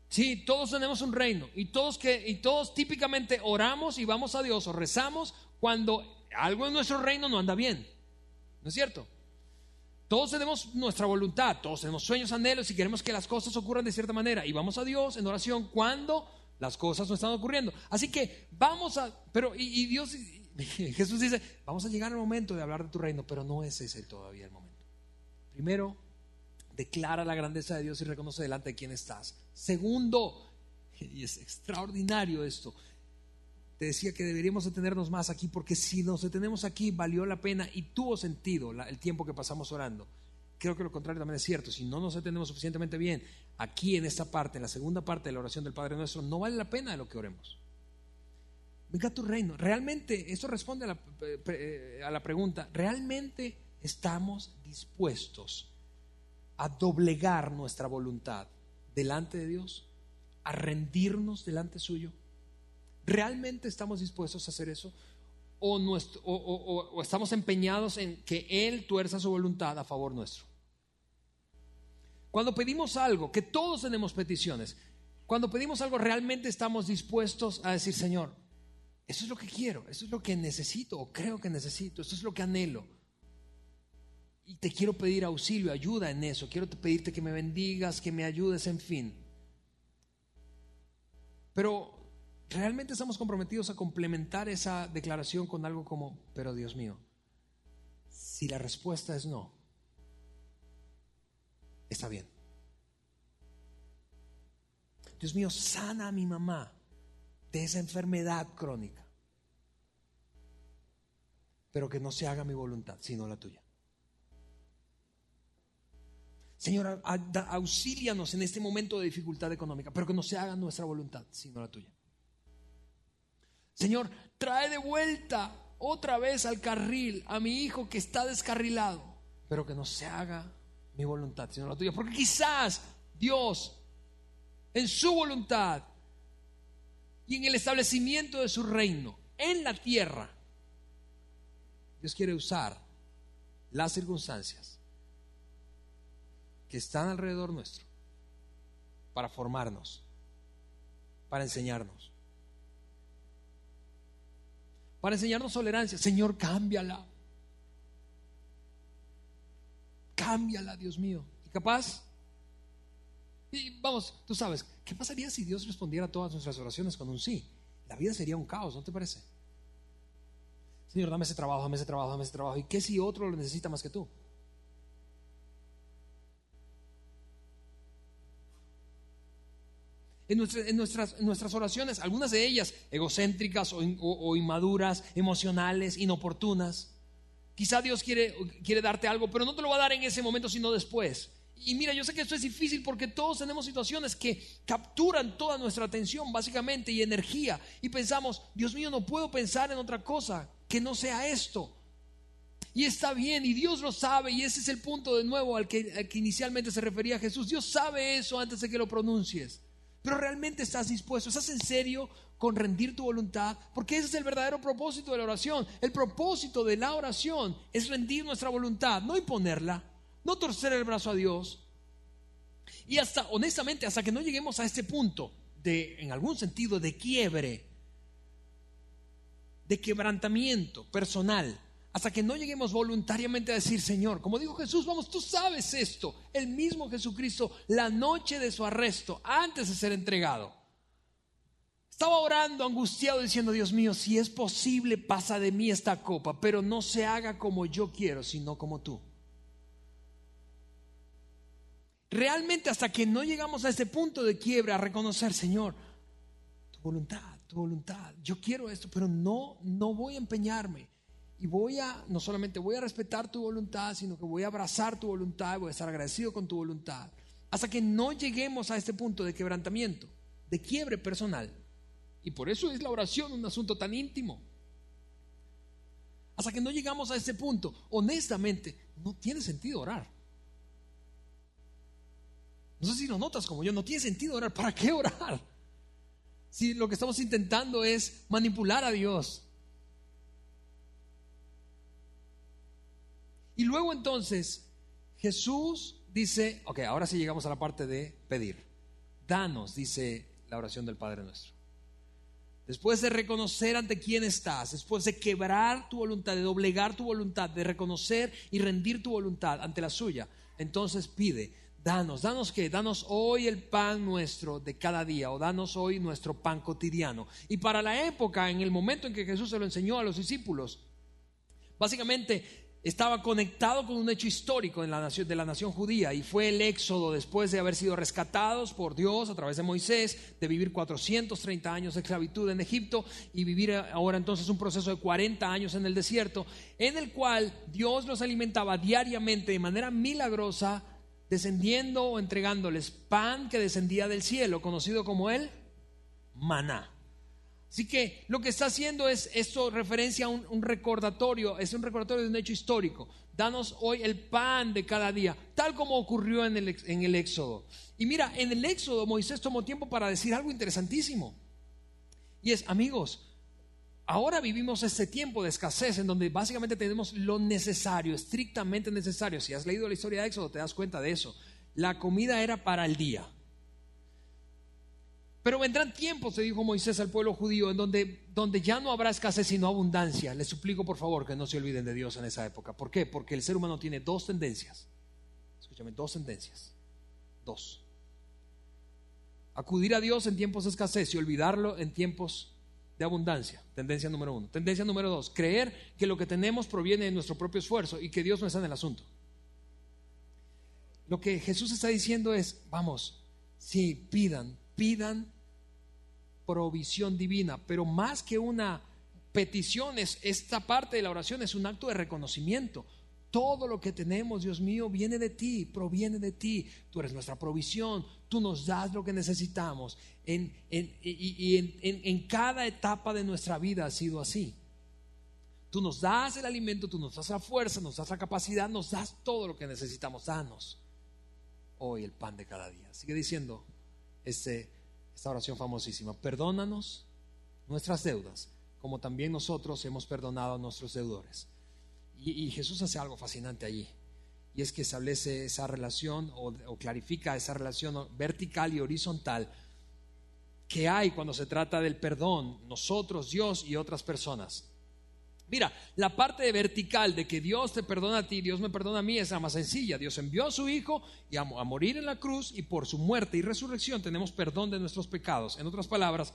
Sí, todos tenemos un reino y todos, que, y todos típicamente oramos y vamos a Dios o rezamos cuando algo en nuestro reino no anda bien. ¿No es cierto? Todos tenemos nuestra voluntad, todos tenemos sueños, anhelos y queremos que las cosas ocurran de cierta manera. Y vamos a Dios en oración cuando las cosas no están ocurriendo. Así que vamos a, pero y, Dios, Jesús dice, vamos a llegar al momento de hablar de tu reino, pero no es ese todavía el momento. Primero, declara la grandeza de Dios y reconoce delante de quién estás. Segundo, y es extraordinario esto, te decía que deberíamos detenernos más aquí porque si nos detenemos aquí valió la pena y tuvo sentido el tiempo que pasamos orando. Creo que lo contrario también es cierto. Si no nos detenemos suficientemente bien aquí en esta parte, en la segunda parte de la oración del Padre Nuestro, no vale la pena de lo que oremos. Venga tu reino. Realmente, eso responde a la, eh, a la pregunta, ¿realmente estamos dispuestos a doblegar nuestra voluntad delante de Dios, a rendirnos delante suyo? ¿Realmente estamos dispuestos a hacer eso? ¿O, estamos empeñados en que Él tuerza su voluntad a favor nuestro? Cuando pedimos algo, que todos tenemos peticiones, cuando pedimos algo realmente estamos dispuestos a decir, Señor, eso es lo que quiero, eso es lo que necesito o creo que necesito, eso es lo que anhelo y te quiero pedir auxilio, ayuda en eso. Quiero pedirte que me bendigas, que me ayudes, en fin. Pero realmente estamos comprometidos a complementar esa declaración con algo como, pero Dios mío, si la respuesta es no, está bien. Dios mío, sana a mi mamá de esa enfermedad crónica, pero que no se haga mi voluntad, sino la tuya. Señor, auxílianos en este momento de dificultad económica, pero que no se haga nuestra voluntad, sino la tuya. Señor, trae de vuelta otra vez al carril a mi hijo que está descarrilado, pero que no se haga mi voluntad, sino la tuya. Porque quizás Dios, en su voluntad y en el establecimiento de su reino, en la tierra, Dios quiere usar las circunstancias que están alrededor nuestro para formarnos, para enseñarnos, para enseñarnos tolerancia. Señor, cámbiala. Cámbiala, Dios mío. Y capaz, y vamos, tú sabes, ¿qué pasaría si Dios respondiera a todas nuestras oraciones con un sí? La vida sería un caos, ¿no te parece? Señor, dame ese trabajo, dame ese trabajo, dame ese trabajo. ¿Y qué si otro lo necesita más que tú? En, nuestras, nuestras, oraciones, algunas de ellas egocéntricas o, inmaduras, emocionales, inoportunas. Quizá Dios quiere, quiere darte algo, pero no te lo va a dar en ese momento, sino después. Y mira, yo sé que esto es difícil porque todos tenemos situaciones que capturan toda nuestra atención, básicamente, y energía. Y pensamos, Dios mío, no puedo pensar en otra cosa que no sea esto. Y está bien, y Dios lo sabe, y ese es el punto de nuevo al que inicialmente se refería Jesús. Dios sabe eso antes de que lo pronuncies. Pero realmente estás dispuesto, estás en serio con rendir tu voluntad, porque ese es el verdadero propósito de la oración. El propósito de la oración es rendir nuestra voluntad, no imponerla, no torcer el brazo a Dios. Y hasta, honestamente, hasta que no lleguemos a este punto de, en algún sentido, de quiebre, de quebrantamiento personal, hasta que no lleguemos voluntariamente a decir, Señor, como dijo Jesús, vamos, tú sabes esto. El mismo Jesucristo, la noche de su arresto, antes de ser entregado, estaba orando angustiado diciendo, Dios mío, si es posible, pasa de mí esta copa, pero no se haga como yo quiero, sino como tú. Realmente hasta que no llegamos a ese punto de quiebra, a reconocer, Señor, tu voluntad, tu voluntad, yo quiero esto, pero no, no voy a empeñarme y voy a, no solamente voy a respetar tu voluntad, sino que voy a abrazar tu voluntad, voy a estar agradecido con tu voluntad, hasta que no lleguemos a este punto de quebrantamiento, de quiebre personal. Y por eso es la oración un asunto tan íntimo. Hasta que no llegamos a este punto, honestamente, no tiene sentido orar. No sé si lo notas como yo, no tiene sentido orar. ¿Para qué orar? Si lo que estamos intentando es manipular a Dios, Y luego entonces Jesús dice, ok, ahora sí llegamos a la parte de pedir. Danos, dice la oración del Padre nuestro. Después de reconocer ante quién estás, después de quebrar tu voluntad, de doblegar tu voluntad, de reconocer y rendir tu voluntad ante la suya, entonces pide, danos, danos qué, danos hoy el pan nuestro de cada día o danos hoy nuestro pan cotidiano. Y para la época, en el momento en que Jesús se lo enseñó a los discípulos, básicamente estaba conectado con un hecho histórico la de la nación judía y fue el éxodo después de haber sido rescatados por Dios a través de Moisés, de vivir 430 años de esclavitud en Egipto y vivir ahora entonces un proceso de 40 años en el desierto, en el cual Dios los alimentaba diariamente de manera milagrosa, descendiendo o entregándoles pan que descendía del cielo, conocido como el maná. Así que lo que está haciendo es esto referencia a un, recordatorio, es un recordatorio de un hecho histórico. Danos hoy el pan de cada día, tal como ocurrió en el, en el Éxodo. Y mira, en el Éxodo Moisés tomó tiempo para decir algo interesantísimo. Y es, amigos, ahora vivimos este tiempo de escasez en donde básicamente tenemos lo necesario, estrictamente necesario. Si has leído la historia de Éxodo, te das cuenta de eso. La comida era para el día. Pero vendrán tiempos, se dijo Moisés al pueblo judío, en donde, donde ya no habrá escasez sino abundancia. Les suplico por favor que no se olviden de Dios en esa época. ¿Por qué? Porque el ser humano tiene dos tendencias. Escúchame, dos tendencias. Dos. Acudir a Dios en tiempos de escasez y olvidarlo en tiempos de abundancia. Tendencia número uno. Tendencia número dos. Creer que lo que tenemos proviene de nuestro propio esfuerzo y que Dios no está en el asunto. Lo que Jesús está diciendo es, vamos, si pidan, pidan provisión divina, pero más que una petición, es, esta parte de la oración es un acto de reconocimiento. Todo lo que tenemos, Dios mío, viene de ti, proviene de ti. Tú eres nuestra provisión, tú nos das lo que necesitamos. En, y en, cada etapa de nuestra vida ha sido así. Tú nos das el alimento, tú nos das la fuerza, nos das la capacidad, nos das todo lo que necesitamos. Danos hoy el pan de cada día. Sigue diciendo este, esta oración famosísima. Perdónanos nuestras deudas, como también nosotros hemos perdonado a nuestros deudores. Y, Jesús hace algo fascinante allí. Y es que establece esa relación o, clarifica esa relación vertical y horizontal que hay cuando se trata del perdón, nosotros, Dios y otras personas. Mira, la parte vertical de que Dios te perdona a ti, Dios me perdona a mí, es la más sencilla. Dios envió a su Hijo y a, morir en la cruz y por su muerte y resurrección tenemos perdón de nuestros pecados. En otras palabras,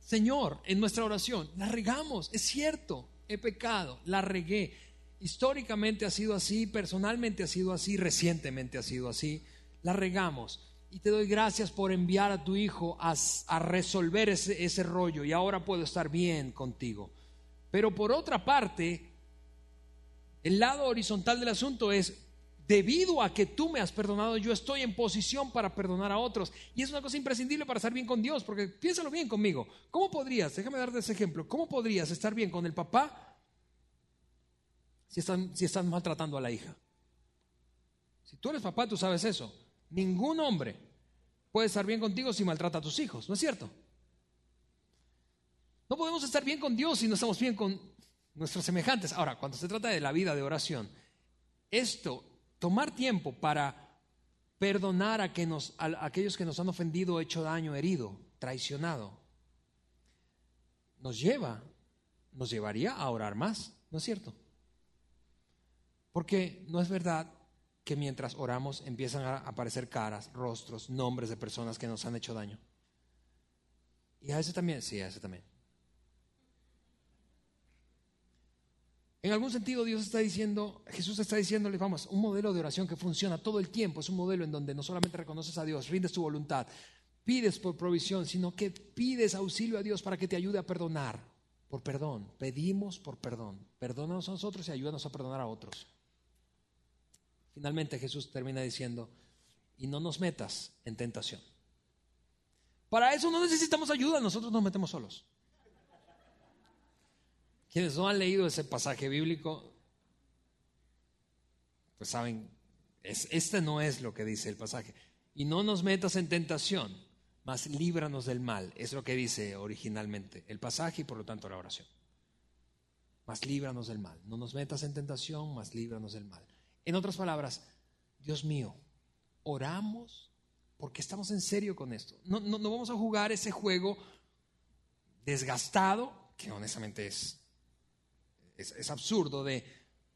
Señor, en nuestra oración, la regamos, es cierto, he pecado, la regué, Históricamente ha sido así, personalmente ha sido así, recientemente ha sido así. La regamos. Y te doy gracias por enviar a tu hijo a, resolver ese rollo y ahora puedo estar bien contigo. Pero por otra parte, el lado horizontal del asunto es, debido a que tú me has perdonado, yo estoy en posición para perdonar a otros. Y es una cosa imprescindible para estar bien con Dios, porque piénsalo bien conmigo. ¿Cómo podrías, déjame darte ese ejemplo, cómo podrías estar bien con el papá si están, maltratando a la hija. Si tú eres papá, tú sabes eso. Ningún hombre puede estar bien contigo si maltrata a tus hijos, ¿no es cierto? No podemos estar bien con Dios si no estamos bien con nuestros semejantes. Ahora, cuando se trata de la vida de oración, esto, tomar tiempo para perdonar a, aquellos que nos han ofendido, hecho daño, herido, traicionado, nos lleva, nos llevaría a orar más, ¿no es cierto? Porque no es verdad que mientras oramos empiezan a aparecer caras, rostros, nombres de personas que nos han hecho daño. Y a ese también, sí, a ese también. En algún sentido Dios está diciendo, Jesús está diciéndole, vamos, un modelo de oración que funciona todo el tiempo, es un modelo en donde no solamente reconoces a Dios, rindes tu voluntad, pides por provisión, sino que pides auxilio a Dios para que te ayude a perdonar, por perdón, pedimos por perdón, perdónanos a nosotros y ayúdanos a perdonar a otros. Finalmente Jesús termina diciendo, y no nos metas en tentación. Para eso no necesitamos ayuda, nosotros nos metemos solos. Quienes no han leído ese pasaje bíblico, pues saben, este no es lo que dice el pasaje. Y no nos metas en tentación, mas líbranos del mal. Es lo que dice originalmente el pasaje y por lo tanto la oración. Mas líbranos del mal. No nos metas en tentación, mas líbranos del mal. En otras palabras, Dios mío, oramos porque estamos en serio con esto. No, vamos a jugar ese juego desgastado, que honestamente es, es, absurdo, de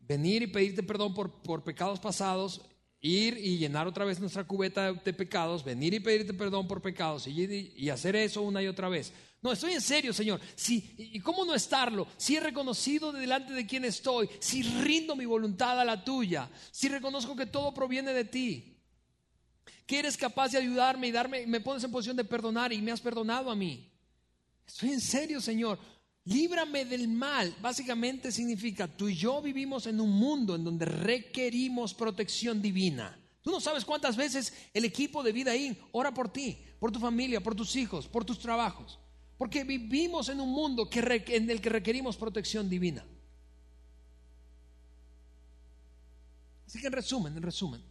venir y pedirte perdón por, por pecados pasados ir y llenar otra vez nuestra cubeta de pecados, venir y pedirte perdón por pecados y, y, hacer eso una y otra vez. No, estoy en serio, Señor. Si, ¿Y cómo no estarlo? Si he reconocido delante de quién estoy, si rindo mi voluntad a la tuya, si reconozco que todo proviene de ti, que eres capaz de ayudarme y darme, me pones en posición de perdonar y me has perdonado a mí. Estoy en serio, Señor. Líbrame del mal. Básicamente significa, tú y yo vivimos en un mundo en donde requerimos protección divina. Tú no sabes cuántas veces el equipo de Vida ahí ora por ti, por tu familia, por tus hijos, por tus trabajos. Porque vivimos en un mundo que, en el que requerimos protección divina. Así que en resumen, en resumen,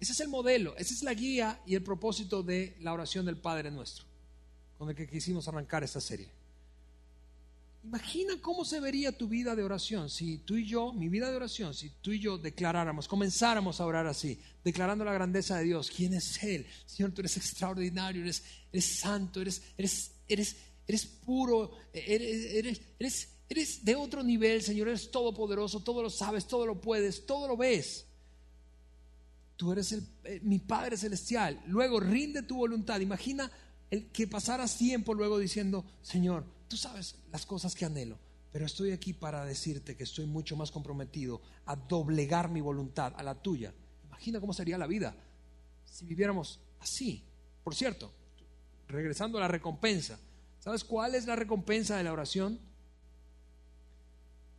ese es el modelo, esa es la guía y el propósito de la oración del Padre nuestro, con el que quisimos arrancar esta serie. Imagina cómo se vería tu vida de oración si tú y yo, mi vida de oración, si tú y yo declaráramos, comenzáramos a orar así, declarando la grandeza de Dios. ¿Quién es Él? Señor, tú eres extraordinario, eres, eres santo, eres, eres, eres, eres puro, eres, eres, eres de otro nivel, Señor, eres todopoderoso, todo lo sabes, todo lo puedes, todo lo ves. Tú eres el, eh, mi Padre Celestial. Luego rinde tu voluntad. Imagina el que pasaras tiempo luego diciendo, Señor, Tú sabes las cosas que anhelo, pero estoy aquí para decirte que estoy mucho más comprometido a doblegar mi voluntad a la tuya. Imagina cómo sería la vida si viviéramos así. Por cierto, regresando a la recompensa, ¿sabes cuál es la recompensa de la oración?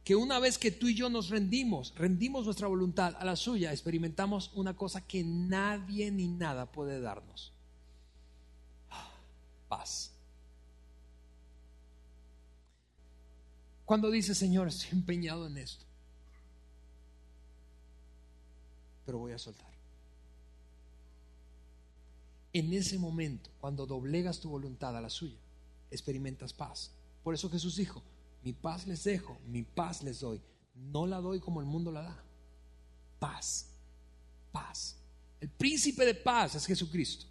que una vez que tú y yo nos rendimos, rendimos nuestra voluntad a la suya, experimentamos una cosa que nadie ni nada puede darnos. Paz. Cuando dice, Señor, estoy empeñado en esto, pero voy a soltar. En ese momento, cuando doblegas tu voluntad a la suya, experimentas paz. Por eso Jesús dijo, mi paz les dejo, mi paz les doy. No la doy como el mundo la da. Paz, paz. El príncipe de paz es Jesucristo.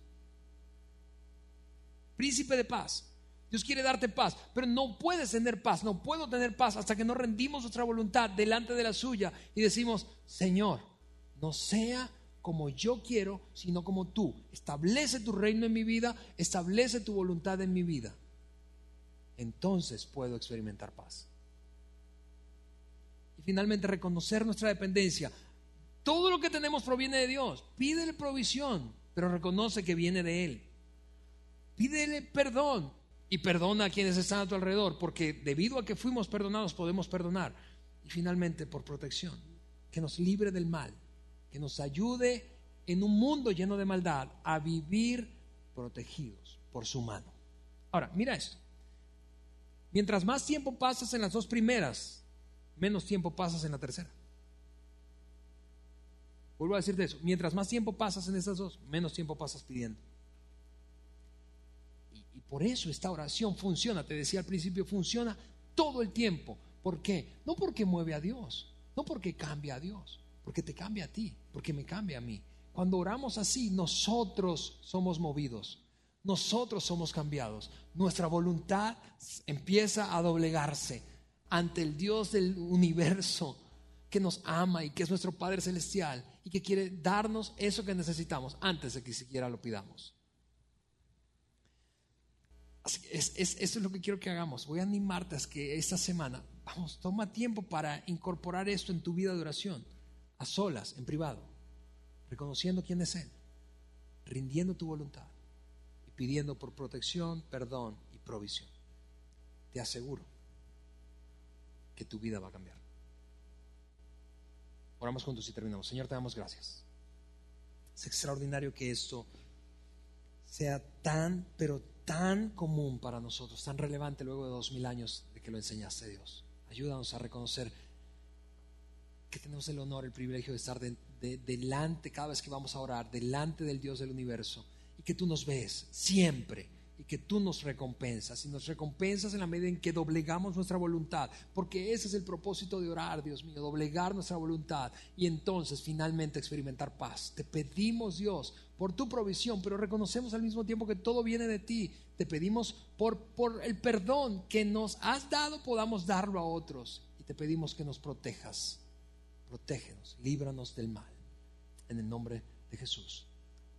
Príncipe de paz. Dios quiere darte paz, pero no puedes tener paz, no puedo tener paz hasta que no rendimos nuestra voluntad delante de la suya y decimos, Señor, no sea como yo quiero, sino como tú. Establece tu reino en mi vida, establece tu voluntad en mi vida entonces puedo experimentar paz. Y finalmente reconocer nuestra dependencia. Todo lo que tenemos proviene de Dios. Pídele provisión, pero reconoce que viene de Él. Pídele perdón y perdona a quienes están a tu alrededor, porque debido a que fuimos perdonados podemos perdonar. Y finalmente por protección, que nos libre del mal, que nos ayude en un mundo lleno de maldad a vivir protegidos por su mano. Ahora, mira esto. Mientras más tiempo pasas en las dos primeras, menos tiempo pasas en la tercera. Vuelvo a decirte eso. Mientras más tiempo pasas en esas dos, menos tiempo pasas pidiendo. Y, por eso esta oración funciona. Te decía al principio, funciona todo el tiempo. ¿Por qué? No porque mueve a Dios, no porque cambia a Dios, porque te cambia a ti, porque me cambia a mí. Cuando oramos así, nosotros somos movidos nosotros somos cambiados. Nuestra voluntad empieza a doblegarse ante el Dios del universo que nos ama y que es nuestro Padre Celestial y que quiere darnos eso que necesitamos antes de que siquiera lo pidamos. Es, eso es lo que quiero que hagamos. Voy a animarte a que esta semana, vamos, toma tiempo para incorporar esto en tu vida de oración, a solas, en privado, reconociendo quién es Él, rindiendo tu voluntad pidiendo por protección, perdón y provisión. Te aseguro que tu vida va a cambiar. Oramos juntos y terminamos. Señor, te damos gracias. Es extraordinario que esto sea tan, pero tan común para nosotros, tan relevante luego de dos mil años de que lo enseñaste Dios. Ayúdanos a reconocer que tenemos el honor, el privilegio de estar delante, cada vez que vamos a orar, delante del Dios del universo que tú nos ves siempre y que tú nos recompensas y nos recompensas en la medida en que doblegamos nuestra voluntad, porque ese es el propósito de orar, Dios mío, doblegar nuestra voluntad y entonces finalmente experimentar paz. Te pedimos, Dios, por tu provisión, pero reconocemos al mismo tiempo que todo viene de ti. Te pedimos por, por el perdón que nos has dado, podamos darlo a otros y te pedimos que nos protejas. Protégenos, líbranos del mal. En el nombre de Jesús.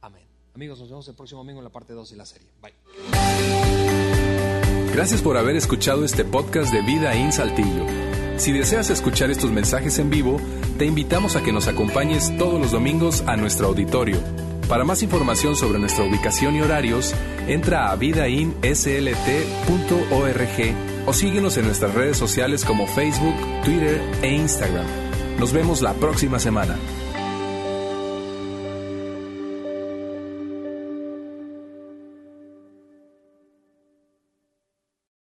Amén. Amigos, nos vemos el próximo domingo en la parte 2 de la serie. Bye. Gracias por haber escuchado este podcast de Vida en Saltillo. Si deseas escuchar estos mensajes en vivo, te invitamos a que nos acompañes todos los domingos a nuestro auditorio. Para más información sobre nuestra ubicación y horarios, entra a vidainslt.org o síguenos en nuestras redes sociales como Facebook, Twitter e Instagram. Nos vemos la próxima semana.